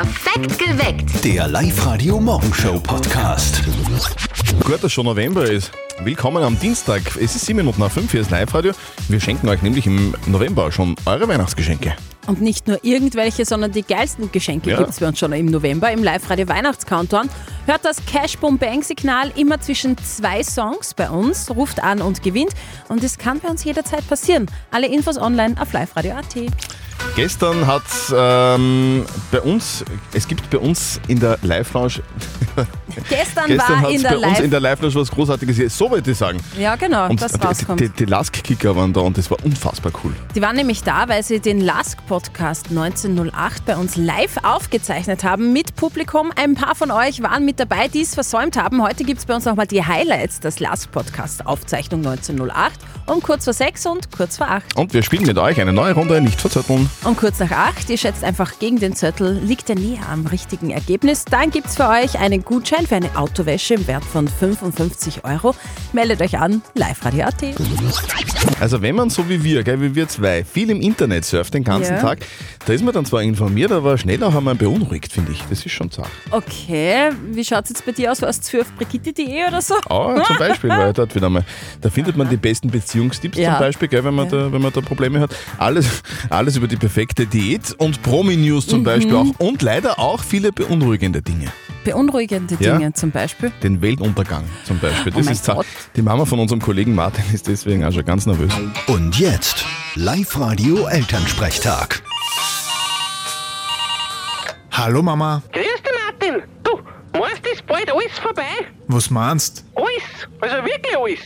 Perfekt geweckt. Der Live-Radio-Morgenshow-Podcast. Gut, dass schon November ist. Willkommen am Dienstag. Es ist 7 Minuten nach 5, hier ist Live-Radio. Wir schenken euch nämlich im November schon eure Weihnachtsgeschenke. Und nicht nur irgendwelche, sondern die geilsten Geschenke Ja. gibt's bei uns schon im November im Live-Radio Weihnachtscountdown. Hört das Cash Boom Bang Signal immer zwischen zwei Songs bei uns, ruft an und gewinnt. Und es kann bei uns jederzeit passieren. Alle Infos online auf liveradio.at. Gestern hat ähm, bei uns, es gibt bei uns in der Live-Lounge, Gestern, gestern war in der bei uns Live... in der Live-Lounge was Großartiges, so wollte ich sagen. ja, genau, Und das die, rauskommt. die, die Lask-Kicker waren da und das war unfassbar cool. Die waren nämlich da, weil sie den Lask-Podcast 1908 bei uns live aufgezeichnet haben mit Publikum. Ein paar von euch waren mit dabei, die es versäumt haben. Heute gibt es bei uns nochmal die Highlights des Lask-Podcast-Aufzeichnung 1908 um kurz vor sechs und kurz vor acht. Und wir spielen mit euch eine neue Runde, nicht verzötteln. Und kurz nach acht, ihr schätzt einfach gegen den Zettel, liegt er näher am richtigen Ergebnis. Dann gibt es für euch einen Gutschein für eine Autowäsche im Wert von 55 Euro. Meldet euch an, liveradio.at. Also wenn man so wie wir, gell, wie wir zwei, viel im Internet surft den ganzen Ja. Tag, da ist man dann zwar informiert, aber schnell auch einmal beunruhigt, finde ich. Das ist schon zart. Okay, wie schaut es jetzt bei dir aus? Warst du für auf brigitte.de oder so? Ah, zum Beispiel, weil dort wieder mal, da findet man die besten Beziehungstipps Ja. zum Beispiel, gell, wenn, man da, wenn man da Probleme hat. Alles, alles über die perfekte Diät und Promi-News Mhm. zum Beispiel auch. Und leider auch viele beunruhigende Dinge. Beunruhigende Ja. Dinge zum Beispiel. Den Weltuntergang zum Beispiel. Das Oh mein ist. Gott. Die Mama von unserem Kollegen Martin ist deswegen auch schon ganz nervös. Und jetzt Live-Radio-Elternsprechtag. Hallo Mama, Grüß dich, Martin. Du, meinst ist bald alles vorbei? was meinst? Alles, also wirklich alles.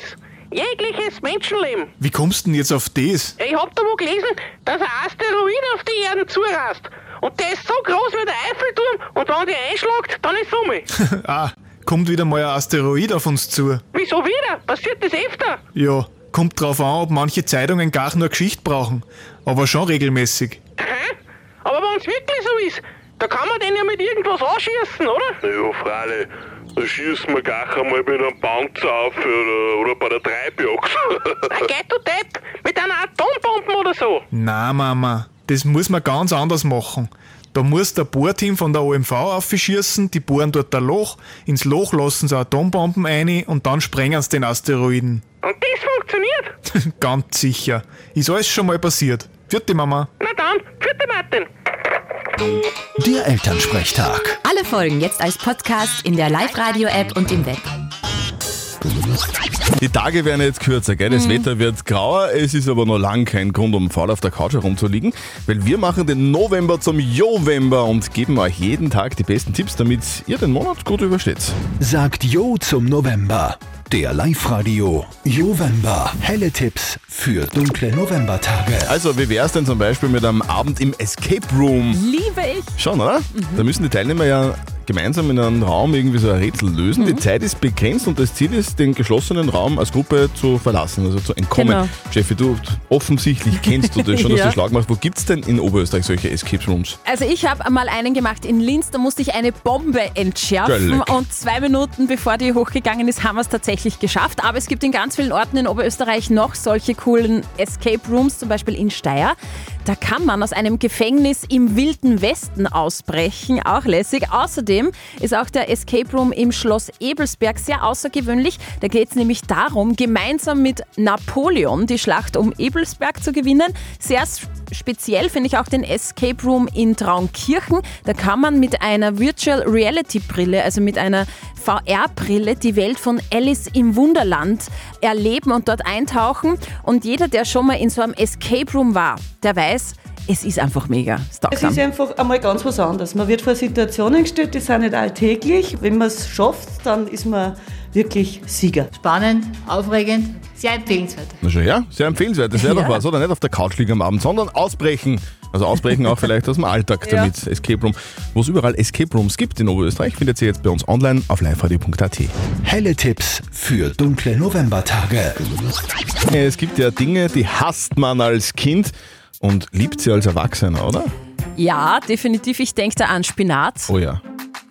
Jegliches Menschenleben. Wie kommst du denn jetzt auf das? Ich hab da wo gelesen, dass ein Asteroid auf die Erde zurast. Und der ist so groß wie der Eiffelturm und wenn der einschlägt, dann ist Summe. Ah, kommt wieder mal ein Asteroid auf uns zu. Wieso wieder? Passiert das öfter? Ja, kommt drauf an, ob manche Zeitungen gar nur Geschichte brauchen. Aber schon regelmäßig. Hä? Aber wenn's wirklich so ist, da kann man den ja mit irgendwas anschießen, oder? Ja, freilich. Da schießen wir gleich einmal mit einem Panzer auf oder, oder bei der Treibjagd. Na, geh du Depp, mit einer Atombombe oder so. Na Mama, das muss man ganz anders machen. Da muss der Bohrteam von der OMV aufschießen, die bohren dort ein Loch, ins Loch lassen sie Atombomben ein und dann sprengen sie den Asteroiden. Und das funktioniert? Ganz sicher. Ist alles schon mal passiert. Vierte Mama. Na dann, vierte Martin. Der Elternsprechtag. Alle Folgen jetzt als Podcast in der Live-Radio-App und im Web. Die Tage werden jetzt kürzer, gell? Mhm. das Wetter wird grauer, es ist aber noch lang kein Grund, um faul auf der Couch herumzuliegen, weil wir machen den November zum Jovember und geben euch jeden Tag die besten Tipps, damit ihr den Monat gut übersteht. Sagt Jo zum November. Der Live-Radio Jovember. Helle Tipps für dunkle Novembertage. Also, wie wär's denn zum Beispiel mit einem Abend im Escape Room? Liebe ich. Schon, oder? Mhm. Da müssen die Teilnehmer ja gemeinsam in einem Raum irgendwie so ein Rätsel lösen. Mhm. Die Zeit ist begrenzt und das Ziel ist, den geschlossenen Raum als Gruppe zu verlassen, also zu entkommen. Genau. Jeffi, du offensichtlich kennst du das schon, dass Ja. du schlag machst. Wo gibt's denn in Oberösterreich solche Escape Rooms? Also ich habe einmal einen gemacht in Linz, da musste ich eine Bombe entschärfen Göllig. und zwei Minuten bevor die hochgegangen ist, haben wir es tatsächlich geschafft. Aber es gibt in ganz vielen Orten in Oberösterreich noch solche coolen Escape Rooms, zum Beispiel in Steyr. Da kann man aus einem Gefängnis im Wilden Westen ausbrechen, auch lässig. Außerdem ist auch der Escape Room im Schloss Ebelsberg sehr außergewöhnlich. Da geht es nämlich darum, gemeinsam mit Napoleon die Schlacht um Ebelsberg zu gewinnen. Sehr speziell finde ich auch den Escape Room in Traunkirchen. Da kann man mit einer Virtual Reality Brille, also mit einer VR-Brille, die Welt von Alice im Wunderland erleben und dort eintauchen. Und jeder, der schon mal in so einem Escape Room war, der weiß, es ist einfach mega. Es ist einfach einmal ganz was anderes. Man wird vor Situationen gestellt, die sind nicht alltäglich. Wenn man es schafft, dann ist man wirklich Sieger. Spannend, aufregend, sehr empfehlenswert. Na schon, ja, sehr empfehlenswert. Das wäre Ja. doch was, oder? Nicht auf der Couch liegen am Abend, sondern ausbrechen. Also ausbrechen auch vielleicht aus dem Alltag Ja. damit. Escape Room. Wo es überall Escape Rooms gibt in Oberösterreich, findet ihr jetzt bei uns online auf liveradio.at. Helle Tipps für dunkle Novembertage. Es gibt ja Dinge, die hasst man als Kind und liebt sie als Erwachsener, oder? Ja, definitiv. Ich denke da an Spinat, Oh ja.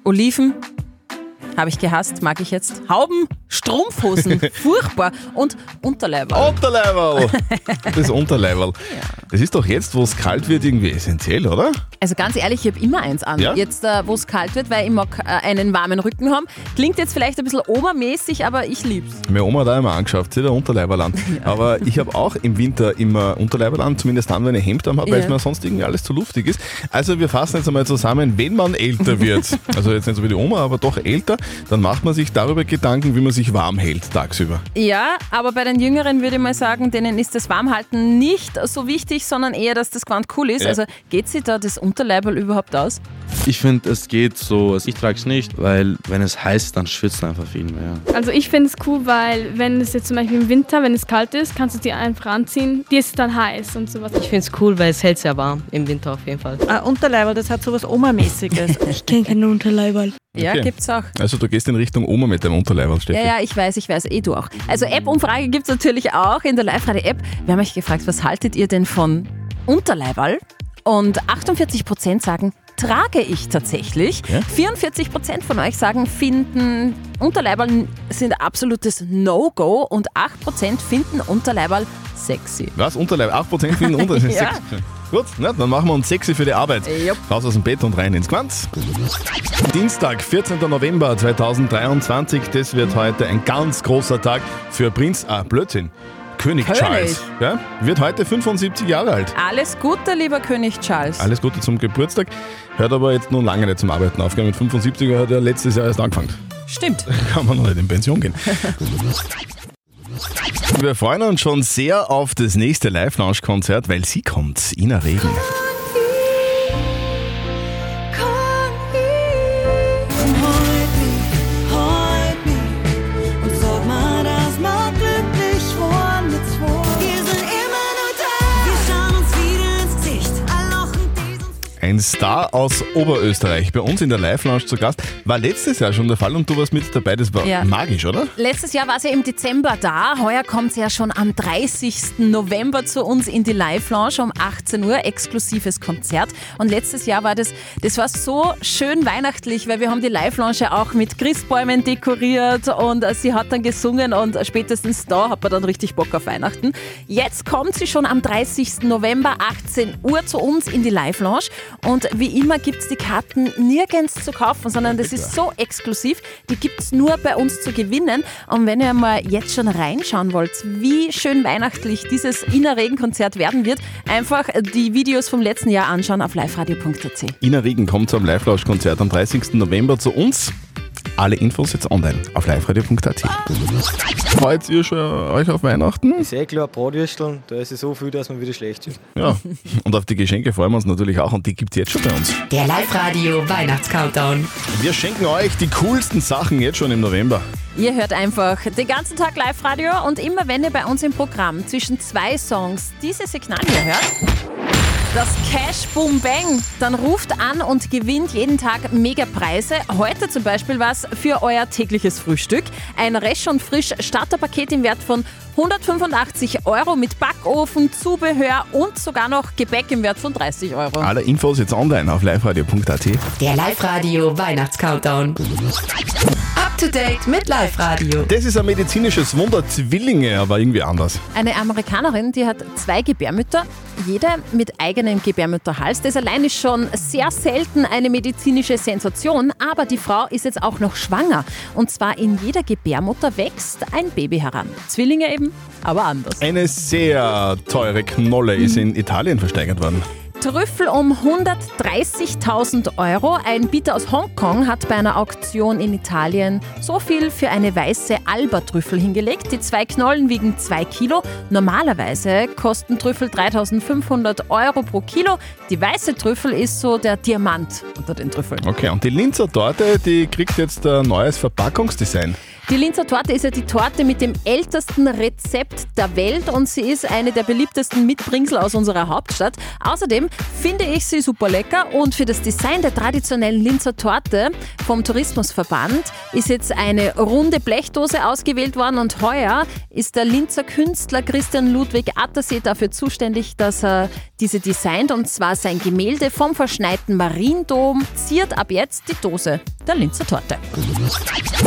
Oliven, habe ich gehasst, mag ich jetzt. Hauben, Strumpfhosen, furchtbar. Und Unterleiber. Unterleiberl! Das Unterleiberl. Das ist doch jetzt, wo es kalt wird, irgendwie essentiell, oder? Also ganz ehrlich, ich habe immer eins an. Ja? Jetzt, äh, wo es kalt wird, weil ich mag äh, einen warmen Rücken haben. Klingt jetzt vielleicht ein bisschen obermäßig, aber ich lieb's. Meine Oma hat auch immer angeschafft, sie hat ein Unterleiberl an. Aber ich habe auch im Winter immer Unterleiberl an, zumindest dann, wenn ich Hemd habe, weil Ja. es mir sonst irgendwie alles zu luftig ist. Also wir fassen jetzt einmal zusammen, wenn man älter wird, also jetzt nicht so wie die Oma, aber doch älter, dann macht man sich darüber Gedanken, wie man sich warm hält tagsüber. Ja, aber bei den Jüngeren würde ich mal sagen, denen ist das Warmhalten nicht so wichtig, sondern eher, dass das ganz cool ist. Ja. Also geht sich da das Unterleiberl überhaupt aus? Ich finde, es geht so. Ich trage es nicht, weil wenn es heiß ist, dann schwitzt man einfach viel mehr. Also ich finde es cool, weil wenn es jetzt zum Beispiel im Winter, wenn es kalt ist, kannst du die einfach anziehen. Die ist dann heiß und sowas. Ich finde es cool, weil es hält sehr warm im Winter auf jeden Fall. Ein Unterleiberl, das hat sowas Oma-mäßiges. Ich kenne keinen Unterleiberl. Ja, Okay. gibt's auch. Also du gehst in Richtung Oma mit deinem Unterleiberl, Steffi. Ja, ja, ich weiß, ich weiß, eh du auch. Also App-Umfrage gibt's natürlich auch in der Live-Radio-App. Wir haben euch gefragt, was haltet ihr denn von Unterleiberl? Und 48% sagen, trage ich tatsächlich. Ja. 44% von euch sagen, finden Unterleiberl sind absolutes No-Go und 8% finden Unterleiberl sexy. Was? Unterleib? 8% finden unter. Das ist Ja. sexy. Gut, na, dann machen wir uns sexy für die Arbeit. Jupp. Raus aus dem Bett und rein ins Quanz. Dienstag, 14. November 2023. Das wird heute ein ganz großer Tag für Prinz, ah, Blödsinn, König, König. Charles. Ja, wird heute 75 Jahre alt. Alles Gute, lieber König Charles. Alles Gute zum Geburtstag. Hört aber jetzt nun lange nicht zum Arbeiten auf. Mit 75 hat er letztes Jahr erst angefangen. Stimmt. Kann man noch nicht in Pension gehen. Wir freuen uns schon sehr auf das nächste Live-Lounge-Konzert, weil sie kommt, Ina Regen. Star aus Oberösterreich, bei uns in der Live-Lounge zu Gast. War letztes Jahr schon der Fall und du warst mit dabei. Das war Ja. magisch, oder? Letztes Jahr war sie im Dezember da. Heuer kommt sie ja schon am 30. November zu uns in die Live-Lounge um 18 Uhr, exklusives Konzert. Und letztes Jahr war das, das war so schön weihnachtlich, weil wir haben die Live-Lounge auch mit Christbäumen dekoriert und sie hat dann gesungen und spätestens da hat man dann richtig Bock auf Weihnachten. Jetzt kommt sie schon am 30. November 18 Uhr zu uns in die Live-Lounge und wie immer gibt es die Karten nirgends zu kaufen, sondern das ist so exklusiv, die gibt es nur bei uns zu gewinnen. Und wenn ihr mal jetzt schon reinschauen wollt, wie schön weihnachtlich dieses Innerregen-Konzert werden wird, einfach die Videos vom letzten Jahr anschauen auf liveradio.at. Ina Regen kommt zum Live-Lounge-Konzert am 30. November zu uns. Alle Infos jetzt online auf liveradio.at. Freut ihr schon euch auf Weihnachten? Ist eh klar, Bratwürsteln, da ist es so viel, dass man wieder schlecht ist. Ja. Und auf die Geschenke freuen wir uns natürlich auch und die gibt es jetzt schon bei uns. Der Live-Radio Weihnachtscountdown. Wir schenken euch die coolsten Sachen jetzt schon im November. Ihr hört einfach den ganzen Tag Live-Radio und immer wenn ihr bei uns im Programm zwischen zwei Songs diese Signal hier hört, das Cash Boom Bang, dann ruft an und gewinnt jeden Tag Megapreise. Heute zum Beispiel was für euer tägliches Frühstück. Ein Resch und Frisch Starterpaket im Wert von 185 Euro mit Backofen, Zubehör und sogar noch Gebäck im Wert von 30 Euro. Alle Infos jetzt online auf liveradio.at. Der Live-Radio Weihnachtscountdown. Up to date mit Live-Radio. Das ist ein medizinisches Wunder, Zwillinge, aber irgendwie anders. Eine Amerikanerin, die hat zwei Gebärmütter, jede mit eigenem Gebärmütterhals. Das allein ist schon sehr selten eine medizinische Sensation, aber die Frau ist jetzt auch noch schwanger. Und zwar in jeder Gebärmutter wächst ein Baby heran. Zwillinge eben, aber anders. Eine sehr teure Knolle ist in Italien versteigert worden. Trüffel um 130.000 Euro. Ein Bieter aus Hongkong hat bei einer Auktion in Italien so viel für eine weiße Alba-Trüffel hingelegt. Die zwei Knollen wiegen 2 Kilo. Normalerweise kosten Trüffel 3.500 Euro pro Kilo. Die weiße Trüffel ist so der Diamant unter den Trüffeln. Okay, und die Linzer Torte, die kriegt jetzt ein neues Verpackungsdesign. Die Linzer Torte ist ja die Torte mit dem ältesten Rezept der Welt und sie ist eine der beliebtesten Mitbringsel aus unserer Hauptstadt. Außerdem finde ich sie super lecker und für das Design der traditionellen Linzer Torte vom Tourismusverband ist jetzt eine runde Blechdose ausgewählt worden und heuer ist der Linzer Künstler Christian Ludwig Attersee dafür zuständig, dass er diese designt und zwar sein Gemälde vom verschneiten Mariendom ziert ab jetzt die Dose der Linzer Torte.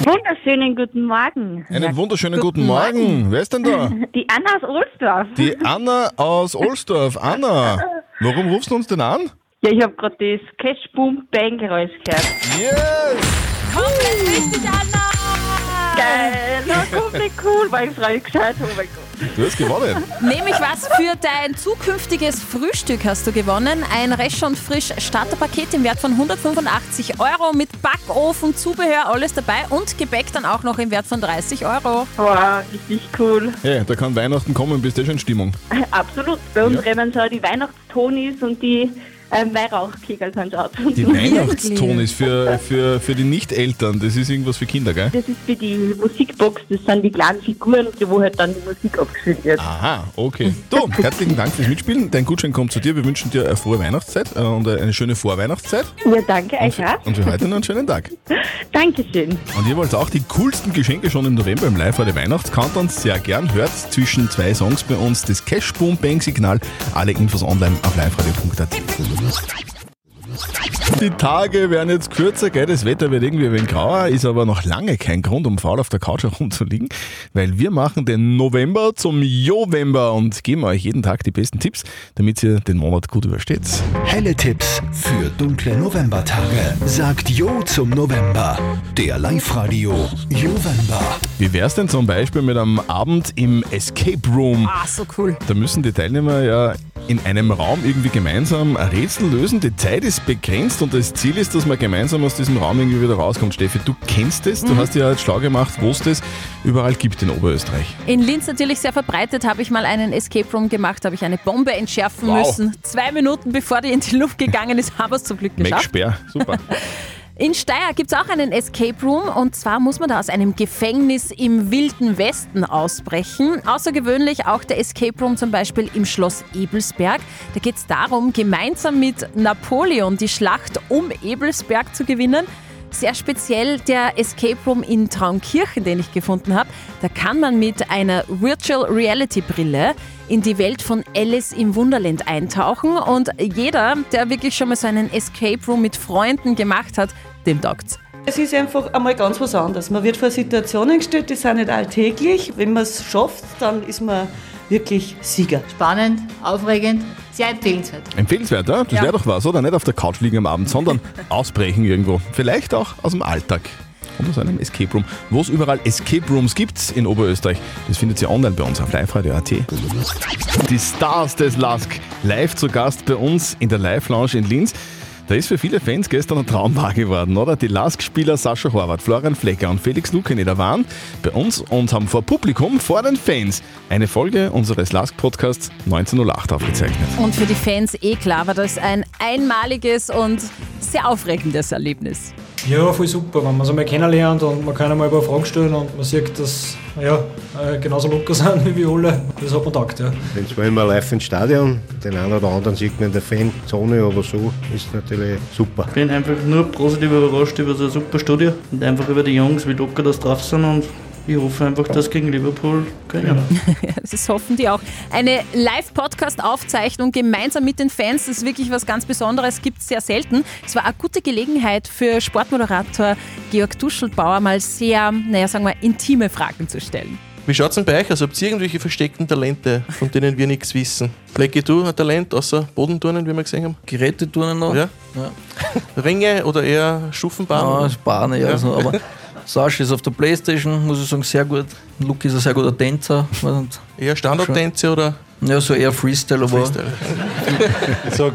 Wunderschönen guten guten Morgen. Einen wunderschönen guten, Morgen. Wer ist denn da? Die Anna aus Ohlsdorf. Die Anna aus Ohlsdorf. Anna, warum rufst du uns denn an? Ja, ich habe gerade das Cash Boom Bang Geräusch gehört. Yes! Komplett richtig, Anna! Geil, na, komplett cool, weil ich freue mich gescheit. Oh mein Gott. Du hast gewonnen. Nämlich was für dein zukünftiges Frühstück hast du gewonnen. Ein Resch und Frisch Starterpaket im Wert von 185 Euro mit Backofen, Zubehör, alles dabei und Gebäck dann auch noch im Wert von 30 Euro. Wow, richtig cool. Hey, da kann Weihnachten kommen, bist du schon in Stimmung. Absolut. Bei uns rennen so die Weihnachtstonis und die ähm, Weihrauchkegel sind schon ab. Die Weihnachtston für, für, für die Nicht-Eltern, das ist irgendwas für Kinder, gell? Das ist für die Musikbox, das sind die kleinen Figuren, wo halt dann die Musik abgespielt wird. Aha, okay. Du, herzlichen Dank fürs Mitspielen. Dein Gutschein kommt zu dir. Wir wünschen dir eine frohe Weihnachtszeit äh, und eine schöne Vorweihnachtszeit. Ja, danke euch auch. Und für heute noch einen schönen Tag. Dankeschön. Und ihr wollt auch die coolsten Geschenke schon im November im live der Weihnachtscountdown sehr gern. Hört zwischen zwei Songs bei uns das Cash Boom Bang Signal. Alle Infos online auf liveradio.at. もう一回。Die Tage werden jetzt kürzer, gell? das Wetter wird irgendwie ein wenig grauer, ist aber noch lange kein Grund, um faul auf der Couch herumzuliegen, weil wir machen den November zum Jovember und geben euch jeden Tag die besten Tipps, damit ihr den Monat gut übersteht. Helle Tipps für dunkle Novembertage. Sagt Jo zum November. Der Live-Radio Jovember. Wie wär's denn zum Beispiel mit einem Abend im Escape Room? Ah, so cool. Da müssen die Teilnehmer ja in einem Raum irgendwie gemeinsam ein Rätsel lösen. Die Zeit ist begrenzt und das Ziel ist, dass man gemeinsam aus diesem Raum irgendwie wieder rauskommt. Steffi, du kennst es, du Mhm. hast ja jetzt schlau gemacht, wo es das überall gibt in Oberösterreich. In Linz natürlich sehr verbreitet, habe ich mal einen Escape Room gemacht, habe ich eine Bombe entschärfen Wow. müssen. Zwei Minuten bevor die in die Luft gegangen ist, haben wir es zum Glück Mac geschafft. Sperr, super. In Steyr gibt es auch einen Escape Room und zwar muss man da aus einem Gefängnis im Wilden Westen ausbrechen. Außergewöhnlich auch der Escape Room zum Beispiel im Schloss Ebelsberg. Da geht es darum, gemeinsam mit Napoleon die Schlacht um Ebelsberg zu gewinnen. Sehr speziell der Escape Room in Traunkirchen, den ich gefunden habe. Da kann man mit einer Virtual Reality Brille in die Welt von Alice im Wunderland eintauchen und jeder, der wirklich schon mal so einen Escape Room mit Freunden gemacht hat, dem taugt's. Es ist einfach einmal ganz was anderes. Man wird vor Situationen gestellt, die sind nicht alltäglich. Wenn man es schafft, dann ist man wirklich Sieger. Spannend, aufregend, sehr empfehlenswert. Empfehlenswert, ja? Das Ja. wäre doch was, oder? Nicht auf der Couch liegen am Abend, sondern ausbrechen irgendwo. Vielleicht auch aus dem Alltag. Und aus einem Escape Room. Wo es überall Escape Rooms gibt in Oberösterreich, das findet ihr online bei uns auf liveradio.at. Die Stars des Lask live zu Gast bei uns in der Live-Lounge in Linz. Da ist für viele Fans gestern ein Traum wahr geworden, oder? Die Lask-Spieler Sascha Horvath, Florian Flecker und Felix Lukeneder waren bei uns und haben vor Publikum, vor den Fans, eine Folge unseres Lask-Podcasts 1908 aufgezeichnet. Und für die Fans eh klar war das ein einmaliges und sehr aufregendes Erlebnis. Ja, voll super, wenn man es einmal kennenlernt und man kann einmal ein paar Fragen stellen und man sieht, dass ja, äh, genauso locker sind wie wir alle. Das hat man taugt, ja. Jetzt wollen wir live ins Stadion. Den einen oder anderen sieht man in der Fanzone, aber so ist natürlich super. Ich bin einfach nur positiv überrascht über so eine super Studie und einfach über die Jungs, wie locker das drauf sind und ich hoffe einfach, dass gegen Liverpool gewinnen. Das hoffen die auch. Eine Live-Podcast-Aufzeichnung gemeinsam mit den Fans, das ist wirklich was ganz Besonderes, gibt es sehr selten. Es war eine gute Gelegenheit für Sportmoderator Georg Duschelbauer mal sehr, naja, sagen wir, intime Fragen zu stellen. Wie schaut's denn bei euch aus? Habt ihr irgendwelche versteckten Talente, von denen wir nichts wissen? Lecky, du ein Talent außer Bodenturnen, wie wir gesehen haben? Geräteturnen noch? Ja? Ringe oder eher Stufenbahn? Ja, Bahn eher. Ja. So, aber Sascha ist auf der Playstation, muss ich sagen, sehr gut. Luke ist ein sehr guter Tänzer. Eher Standardtänze oder? Ja, so eher Freestyle, aber, Freestyle.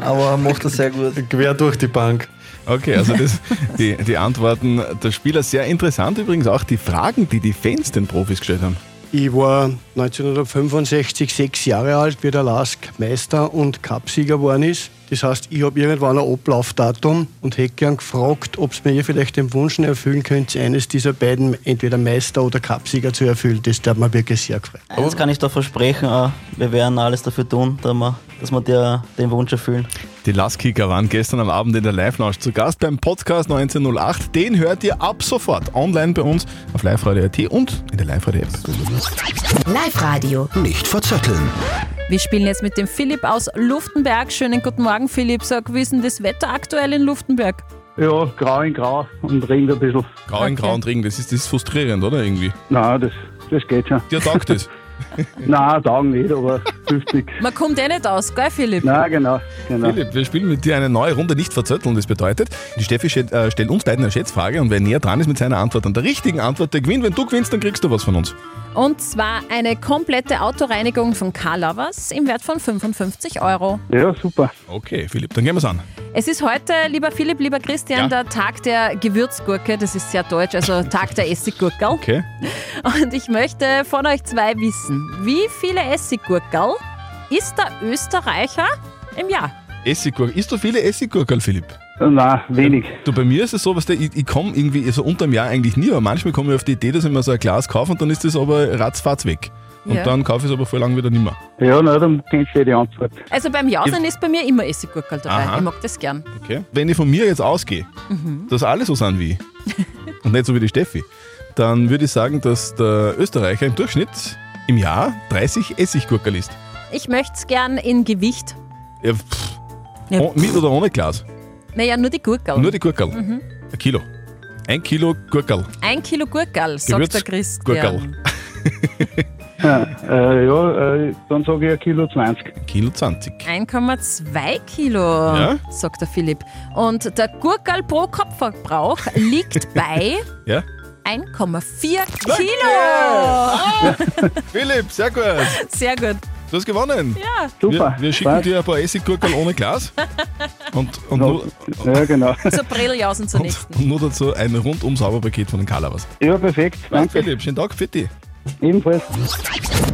aber er macht das sehr gut. Quer durch die Bank. Okay, also das, die, die Antworten der Spieler sehr interessant. Übrigens auch die Fragen, die die Fans den Profis gestellt haben. Ich war 1965 sechs Jahre alt, wie der Lask Meister und Cupsieger geworden ist. Das heißt, ich habe irgendwann ein Ablaufdatum und hätte gern gefragt, ob es mir vielleicht den Wunsch erfüllen könnte, eines dieser beiden, entweder Meister oder Cupsieger zu erfüllen. Das darf mir wirklich sehr gefreut. Eins kann ich da versprechen, äh, wir werden alles dafür tun, dass wir, dass wir dir den Wunsch erfüllen. Die Lastkicker waren gestern am Abend in der Live-Lounge zu Gast beim Podcast 1908. Den hört ihr ab sofort online bei uns auf liveradio.at und in der Live-Radio-App. Live-Radio. Nicht verzetteln. Wir spielen jetzt mit dem Philipp aus Luftenberg. Schönen guten Morgen, Philipp. Sag, wie ist denn das Wetter aktuell in Luftenberg? Ja, grau in grau und regnet ein bisschen. Grau in grau und Regen, das ist, das ist frustrierend, oder irgendwie? Nein, das, das geht schon. Dir taugt das? Nein, Taugen nicht, aber hilft nichts. Man kommt eh nicht aus, gell, Philipp? Nein, genau. genau. Philipp, wir spielen mit dir eine neue Runde nicht verzötteln. Das bedeutet, die Steffi stellt, äh, stellt uns beiden eine Schätzfrage und wer näher dran ist mit seiner Antwort an der richtigen Antwort, der gewinnt. Wenn du gewinnst, dann kriegst du was von uns. Und zwar eine komplette Autoreinigung von Car Lovers im Wert von 55 Euro. Ja, super. Okay, Philipp, dann gehen wir's an. Es ist heute, lieber Philipp, lieber Christian, Ja. der Tag der Gewürzgurke. Das ist sehr deutsch, also Tag der Essiggurkel. Okay. Und ich möchte von euch zwei wissen, wie viele Essiggurkel isst der Österreicher im Jahr? Essiggurkel. Isst du viele Essiggurkel, Philipp? Nein, wenig. Du, bei mir ist es so, was der, ich, ich komme irgendwie so unter dem Jahr eigentlich nie, aber manchmal komme ich auf die Idee, dass ich mir so ein Glas kaufe und dann ist das aber ratzfatz weg. Und Ja. dann kaufe ich es aber voll lang wieder nicht mehr. Ja, na, dann kennst du ja die Antwort. Also beim Jausen ist bei mir immer Essiggurkel dabei. Aha. Ich mag das gern. Okay. Wenn ich von mir jetzt ausgehe, Mhm. dass alle so sind wie ich und nicht so wie die Steffi, dann würde ich sagen, dass der Österreicher im Durchschnitt im Jahr 30 Essiggurkel isst. Ich möchte es gern in Gewicht. Ja, pff. Ja, Oh, mit oder ohne Glas? Naja, nur die Gurkel. Nur die Gurkel. Mhm. Ein Kilo. Ein Kilo Gurkel. Ein Kilo Gurkel, sagt der Christian. Ja, äh, ja äh, dann sage ich ein Kilo 20. Kilo 20. 1,2 Kilo, Ja? sagt der Philipp. Und der Gurkel pro Kopfverbrauch liegt bei Ja? 1,4 Kilo. Ah! Philipp, sehr gut. Sehr gut. Du hast gewonnen. Ja. Super. Wir, wir schicken Passt. dir ein paar Essiggurkel ohne Glas. Und, und, nur, Ja, genau. Zur Brilljausen zur und, nächsten. und nur dazu ein rundum Sauberpaket von den Kalabas. Ja, perfekt. Danke. Philipp, schönen Tag für dich. Ebenfalls.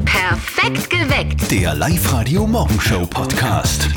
Perfekt geweckt. Der Live-Radio Morgenshow Podcast.